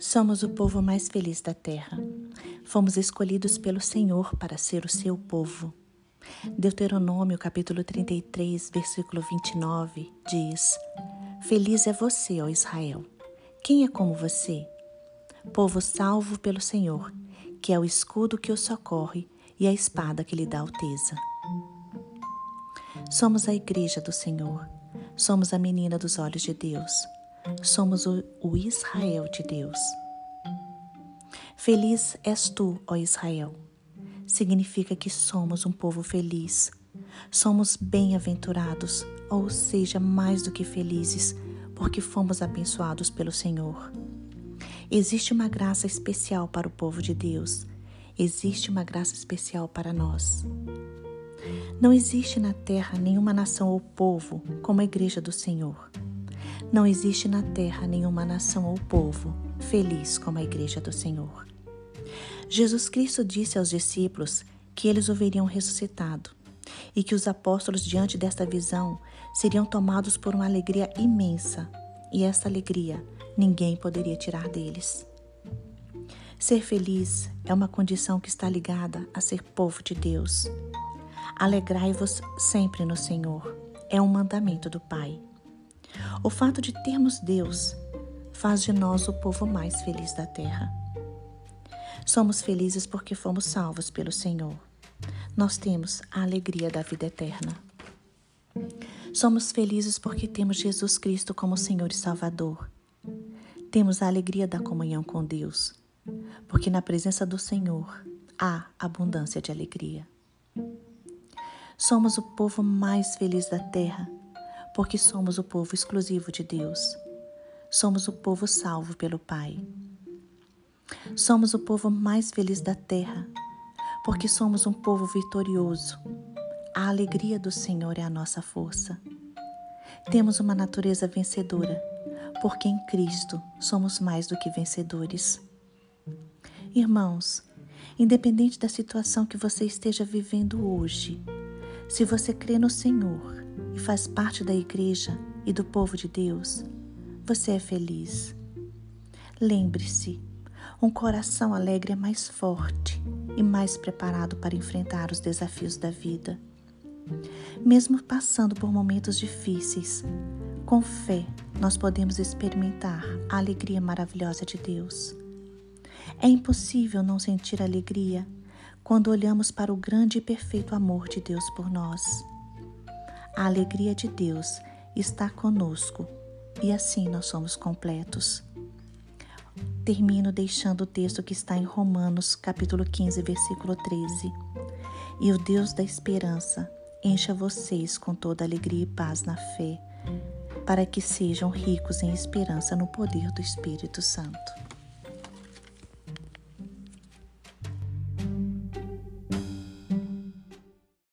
Somos o povo mais feliz da terra. Fomos escolhidos pelo Senhor para ser o seu povo. Deuteronômio capítulo 33, versículo 29 diz: Feliz é você, ó Israel. Quem é como você? Povo salvo pelo Senhor, que é o escudo que o socorre e a espada que lhe dá alteza. Somos a igreja do Senhor. Somos a menina dos olhos de Deus. Somos o, o Israel de Deus. Feliz és tu, ó Israel. Significa que somos um povo feliz. Somos bem-aventurados, ou seja, mais do que felizes, porque fomos abençoados pelo Senhor. Existe uma graça especial para o povo de Deus. Existe uma graça especial para nós. Não existe na terra nenhuma nação ou povo como a Igreja do Senhor. Não existe na terra nenhuma nação ou povo feliz como a Igreja do Senhor. Jesus Cristo disse aos discípulos que eles o veriam ressuscitado e que os apóstolos, diante desta visão, seriam tomados por uma alegria imensa, e esta alegria ninguém poderia tirar deles. Ser feliz é uma condição que está ligada a ser povo de Deus. Alegrai-vos sempre no Senhor, é um mandamento do Pai. O fato de termos Deus faz de nós o povo mais feliz da terra. Somos felizes porque fomos salvos pelo Senhor. Nós temos a alegria da vida eterna. Somos felizes porque temos Jesus Cristo como Senhor e Salvador. Temos a alegria da comunhão com Deus, porque na presença do Senhor há abundância de alegria. Somos o povo mais feliz da terra, porque somos o povo exclusivo de Deus. Somos o povo salvo pelo Pai. Somos o povo mais feliz da terra, porque somos um povo vitorioso. A alegria do Senhor é a nossa força. Temos uma natureza vencedora, porque em Cristo somos mais do que vencedores. Irmãos, independente da situação que você esteja vivendo hoje, se você crê no Senhor e faz parte da igreja e do povo de Deus, você é feliz. Lembre-se, um coração alegre é mais forte e mais preparado para enfrentar os desafios da vida. Mesmo passando por momentos difíceis, com fé nós podemos experimentar a alegria maravilhosa de Deus. É impossível não sentir alegria quando olhamos para o grande e perfeito amor de Deus por nós. A alegria de Deus está conosco e assim nós somos completos. Termino deixando o texto que está em Romanos, capítulo 15, versículo 13. E o Deus da esperança encha vocês com toda alegria e paz na fé, para que sejam ricos em esperança no poder do Espírito Santo.